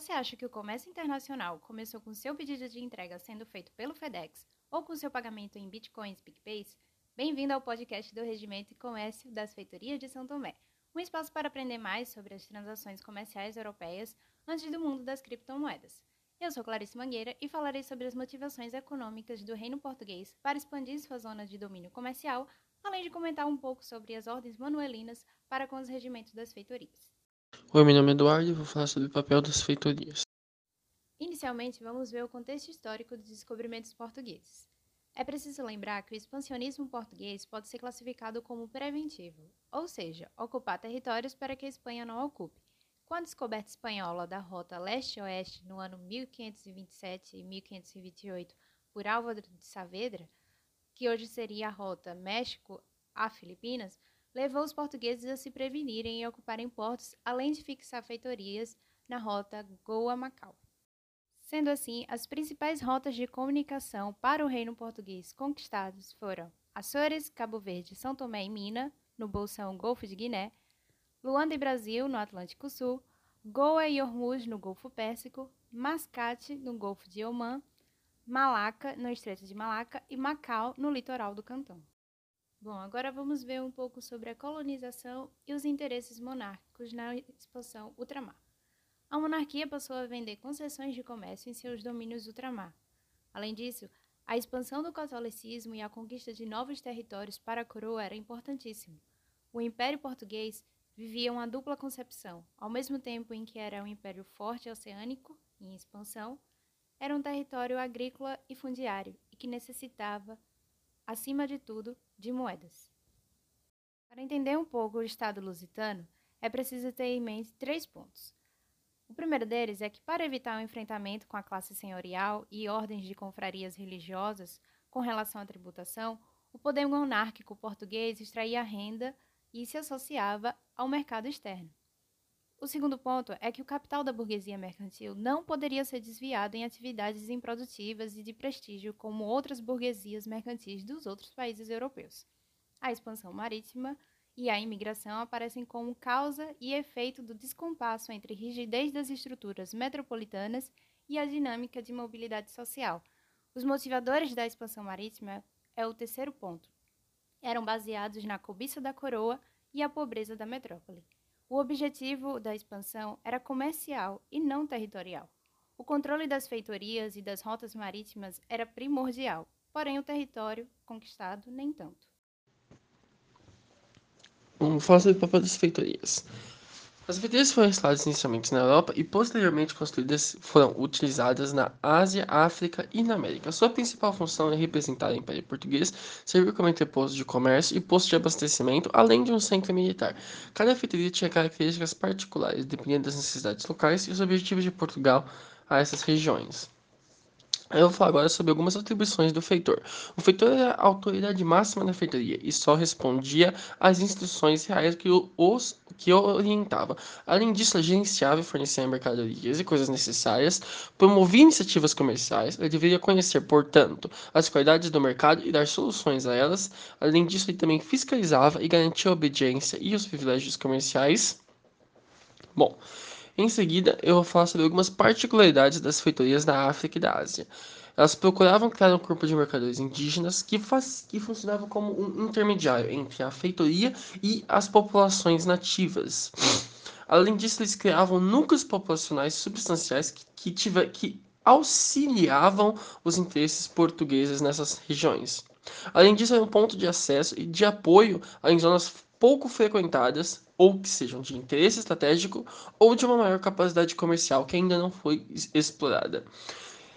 você acha que o comércio internacional começou com seu pedido de entrega sendo feito pelo FedEx ou com seu pagamento em bitcoins PicPays, bem-vindo ao podcast do Regimento e Comércio das Feitorias de São Tomé, um espaço para aprender mais sobre as transações comerciais europeias antes do mundo das criptomoedas. Eu sou Clarice Mangueira e falarei sobre as motivações econômicas do Reino Português para expandir sua zona de domínio comercial, além de comentar um pouco sobre as ordens manuelinas para com os regimentos das feitorias. Oi, meu nome é Eduardo e vou falar sobre o papel das feitorias. Inicialmente, vamos ver o contexto histórico dos descobrimentos portugueses. É preciso lembrar que o expansionismo português pode ser classificado como preventivo, ou seja, ocupar territórios para que a Espanha não ocupe. Com a descoberta espanhola da rota leste-oeste no ano 1527 e 1528 por Álvaro de Saavedra, que hoje seria a rota México a Filipinas, levou os portugueses a se prevenirem e ocuparem portos, além de fixar feitorias na rota Goa-Macau. Sendo assim, as principais rotas de comunicação para o reino português conquistados foram Açores, Cabo Verde, São Tomé e Mina, no bolsão Golfo de Guiné, Luanda e Brasil, no Atlântico Sul, Goa e Hormuz, no Golfo Pérsico, Mascate, no Golfo de Oman, Malaca, no Estreito de Malaca e Macau, no litoral do Cantão. Bom, agora vamos ver um pouco sobre a colonização e os interesses monárquicos na expansão ultramar. A monarquia passou a vender concessões de comércio em seus domínios ultramar. Além disso, a expansão do catolicismo e a conquista de novos territórios para a coroa era importantíssimo. O Império Português vivia uma dupla concepção. Ao mesmo tempo em que era um império forte oceânico, em expansão, era um território agrícola e fundiário e que necessitava acima de tudo, de moedas. Para entender um pouco o Estado lusitano, é preciso ter em mente três pontos. O primeiro deles é que, para evitar o enfrentamento com a classe senhorial e ordens de confrarias religiosas com relação à tributação, o poder monárquico português extraía renda e se associava ao mercado externo. O segundo ponto é que o capital da burguesia mercantil não poderia ser desviado em atividades improdutivas e de prestígio como outras burguesias mercantis dos outros países europeus. A expansão marítima e a imigração aparecem como causa e efeito do descompasso entre rigidez das estruturas metropolitanas e a dinâmica de mobilidade social. Os motivadores da expansão marítima é o terceiro ponto. Eram baseados na cobiça da coroa e a pobreza da metrópole. O objetivo da expansão era comercial e não territorial. O controle das feitorias e das rotas marítimas era primordial, porém o território conquistado nem tanto. Vamos falar o papel das feitorias. As feitorias foram instaladas inicialmente na Europa e posteriormente construídas foram utilizadas na Ásia, África e na América. Sua principal função é representar o Império Português, servir como entreposto de comércio e posto de abastecimento, além de um centro militar. Cada feitoria tinha características particulares, dependendo das necessidades locais e os objetivos de Portugal a essas regiões. Eu vou falar agora sobre algumas atribuições do feitor. O feitor era a autoridade máxima da feitoria e só respondia às instruções reais que os que o orientava. Além disso, gerenciava e fornecia mercadorias e coisas necessárias, promovia iniciativas comerciais, ele deveria conhecer, portanto, as qualidades do mercado e dar soluções a elas. Além disso, ele também fiscalizava e garantia a obediência e os privilégios comerciais. Bom, em seguida, eu vou falar sobre algumas particularidades das feitorias da África e da Ásia. Elas procuravam criar um grupo de mercadores indígenas que, faz, que funcionava como um intermediário entre a feitoria e as populações nativas. Além disso, eles criavam núcleos populacionais substanciais que, que, que auxiliavam os interesses portugueses nessas regiões. Além disso, era um ponto de acesso e de apoio em zonas pouco frequentadas ou que sejam de interesse estratégico ou de uma maior capacidade comercial que ainda não foi explorada.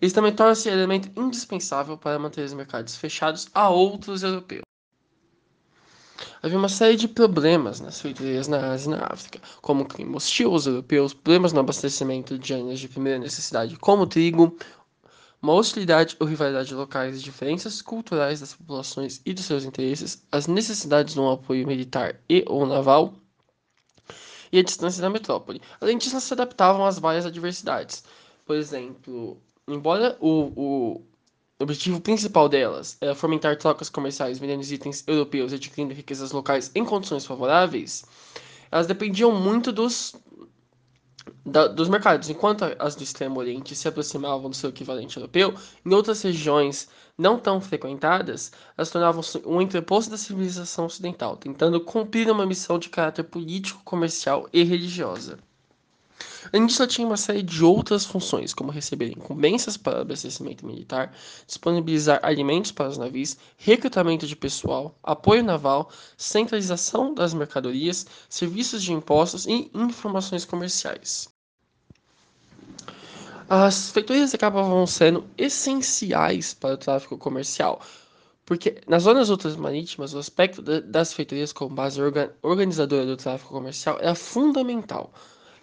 Isso também torna-se elemento indispensável para manter os mercados fechados a outros europeus. Havia uma série de problemas nas feitorias na Ásia e na África, como o clima hostil aos europeus, problemas no abastecimento de gêneros de primeira necessidade, como trigo, uma hostilidade ou rivalidade locais, diferenças culturais das populações e dos seus interesses, as necessidades de um apoio militar e ou naval, e a distância da metrópole. Além disso, elas se adaptavam às várias adversidades. Por exemplo, embora o, o objetivo principal delas era fomentar trocas comerciais vendendo itens europeus e adquirindo riquezas locais em condições favoráveis, elas dependiam muito dos da, dos mercados. Enquanto as do Extremo Oriente se aproximavam do seu equivalente europeu, em outras regiões não tão frequentadas, elas tornavam-se um entreposto da civilização ocidental, tentando cumprir uma missão de caráter político, comercial e religiosa. Além disso, ela tinha uma série de outras funções, como receber incumbências para abastecimento militar, disponibilizar alimentos para os navios, recrutamento de pessoal, apoio naval, centralização das mercadorias, serviços de impostos e informações comerciais. As feitorias acabavam sendo essenciais para o tráfico comercial, porque nas zonas outras marítimas, o aspecto das feitorias como base organizadora do tráfico comercial era fundamental.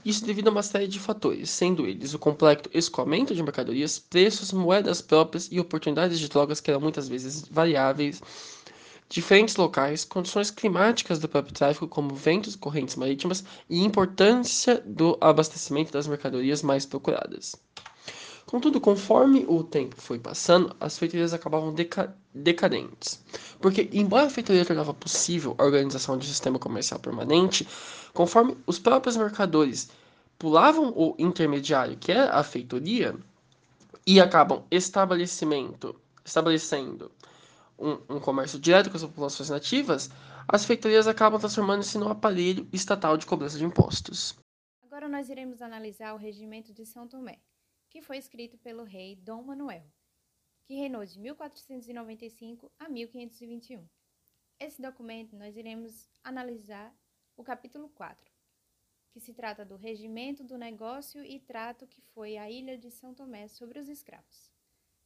Isso devido a uma série de fatores, sendo eles o complexo escoamento de mercadorias, preços, moedas próprias e oportunidades de trocas que eram muitas vezes variáveis, diferentes locais, condições climáticas do próprio tráfego, como ventos, correntes marítimas e importância do abastecimento das mercadorias mais procuradas. Contudo, conforme o tempo foi passando, as feitorias acabavam deca decadentes. Porque, embora a feitoria tornava possível a organização de um sistema comercial permanente, conforme os próprios mercadores pulavam o intermediário, que é a feitoria, e acabam estabelecimento, estabelecendo um, um comércio direto com as populações nativas, as feitorias acabam transformando-se num aparelho estatal de cobrança de impostos. Agora nós iremos analisar o regimento de São Tomé que foi escrito pelo rei Dom Manuel, que reinou de 1495 a 1521. Esse documento nós iremos analisar o capítulo 4, que se trata do regimento do negócio e trato que foi a ilha de São Tomé sobre os escravos.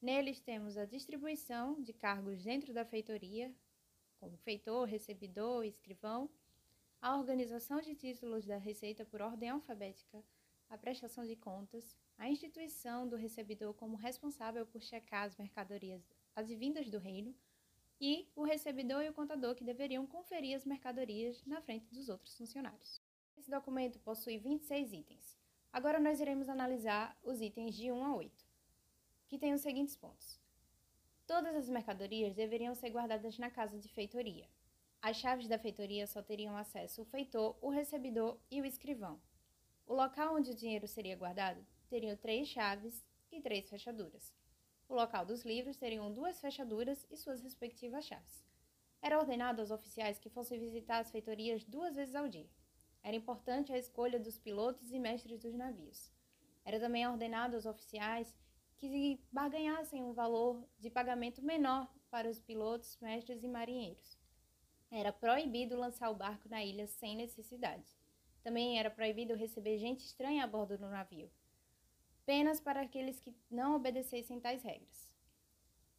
Neles temos a distribuição de cargos dentro da feitoria, como feitor, recebidor escrivão, a organização de títulos da receita por ordem alfabética, a prestação de contas, a instituição do recebidor como responsável por checar as mercadorias advindas do reino e o recebidor e o contador que deveriam conferir as mercadorias na frente dos outros funcionários. Esse documento possui 26 itens. Agora nós iremos analisar os itens de 1 a 8, que têm os seguintes pontos. Todas as mercadorias deveriam ser guardadas na casa de feitoria. As chaves da feitoria só teriam acesso o feitor, o recebidor e o escrivão. O local onde o dinheiro seria guardado teriam três chaves e três fechaduras. O local dos livros teriam duas fechaduras e suas respectivas chaves. Era ordenado aos oficiais que fossem visitar as feitorias duas vezes ao dia. Era importante a escolha dos pilotos e mestres dos navios. Era também ordenado aos oficiais que barganhassem um valor de pagamento menor para os pilotos, mestres e marinheiros. Era proibido lançar o barco na ilha sem necessidade. Também era proibido receber gente estranha a bordo do navio penas para aqueles que não obedecessem tais regras.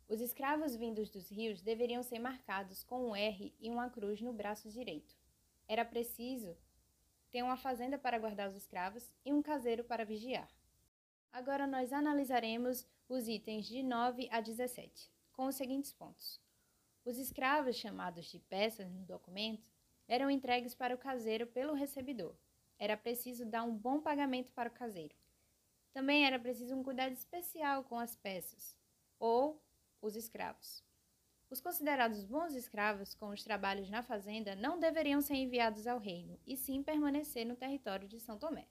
Os escravos vindos dos rios deveriam ser marcados com um R e uma cruz no braço direito. Era preciso ter uma fazenda para guardar os escravos e um caseiro para vigiar. Agora nós analisaremos os itens de 9 a 17, com os seguintes pontos. Os escravos, chamados de peças no documento, eram entregues para o caseiro pelo recebidor. Era preciso dar um bom pagamento para o caseiro. Também era preciso um cuidado especial com as peças, ou os escravos. Os considerados bons escravos com os trabalhos na fazenda não deveriam ser enviados ao reino, e sim permanecer no território de São Tomé.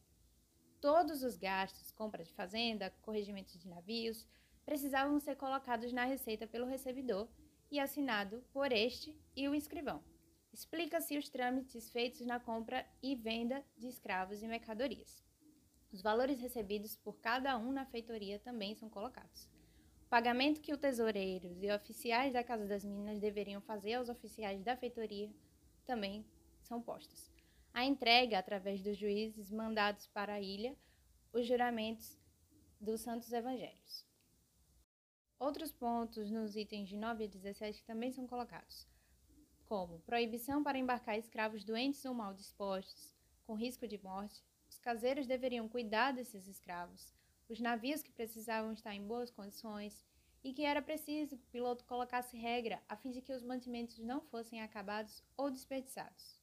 Todos os gastos, compra de fazenda, corregimento de navios, precisavam ser colocados na receita pelo recebidor e assinado por este e o escrivão. Explica-se os trâmites feitos na compra e venda de escravos e mercadorias. Os valores recebidos por cada um na feitoria também são colocados. O pagamento que os tesoureiros e oficiais da Casa das Minas deveriam fazer aos oficiais da feitoria também são postos. A entrega, através dos juízes mandados para a ilha, os juramentos dos santos evangelhos. Outros pontos nos itens de 9 a 17 também são colocados, como proibição para embarcar escravos doentes ou mal dispostos, com risco de morte, caseiros deveriam cuidar desses escravos, os navios que precisavam estar em boas condições e que era preciso que o piloto colocasse regra a fim de que os mantimentos não fossem acabados ou desperdiçados.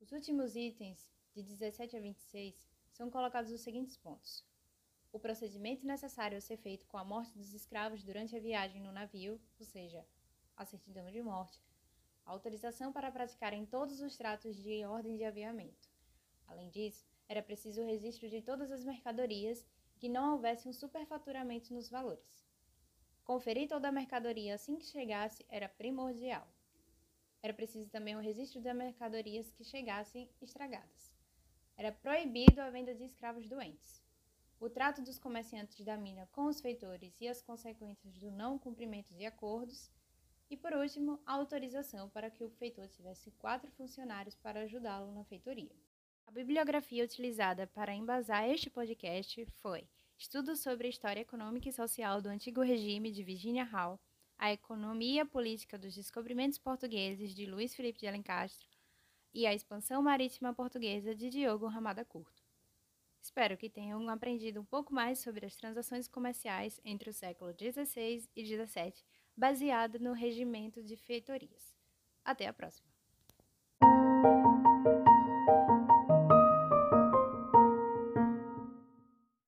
Os últimos itens, de 17 a 26, são colocados os seguintes pontos: o procedimento necessário a ser feito com a morte dos escravos durante a viagem no navio, ou seja, a certidão de morte, a autorização para praticarem todos os tratos de ordem de aviamento. Além disso, Era preciso o registro de todas as mercadorias que não houvesse um superfaturamento nos valores. Conferir toda a mercadoria assim que chegasse era primordial. Era preciso também o registro das mercadorias que chegassem estragadas. Era proibido a venda de escravos doentes. O trato dos comerciantes da mina com os feitores e as consequências do não cumprimento de acordos. E, por último, a autorização para que o feitor tivesse quatro funcionários para ajudá-lo na feitoria. A bibliografia utilizada para embasar este podcast foi Estudos sobre a História Econômica e Social do Antigo Regime de Virginia Hall, A Economia Política dos Descobrimentos Portugueses de Luiz Felipe de Alencastro e A Expansão Marítima Portuguesa de Diogo Ramada Curto. Espero que tenham aprendido um pouco mais sobre as transações comerciais entre o século XVI e XVII, baseado no regimento de feitorias. Até a próxima!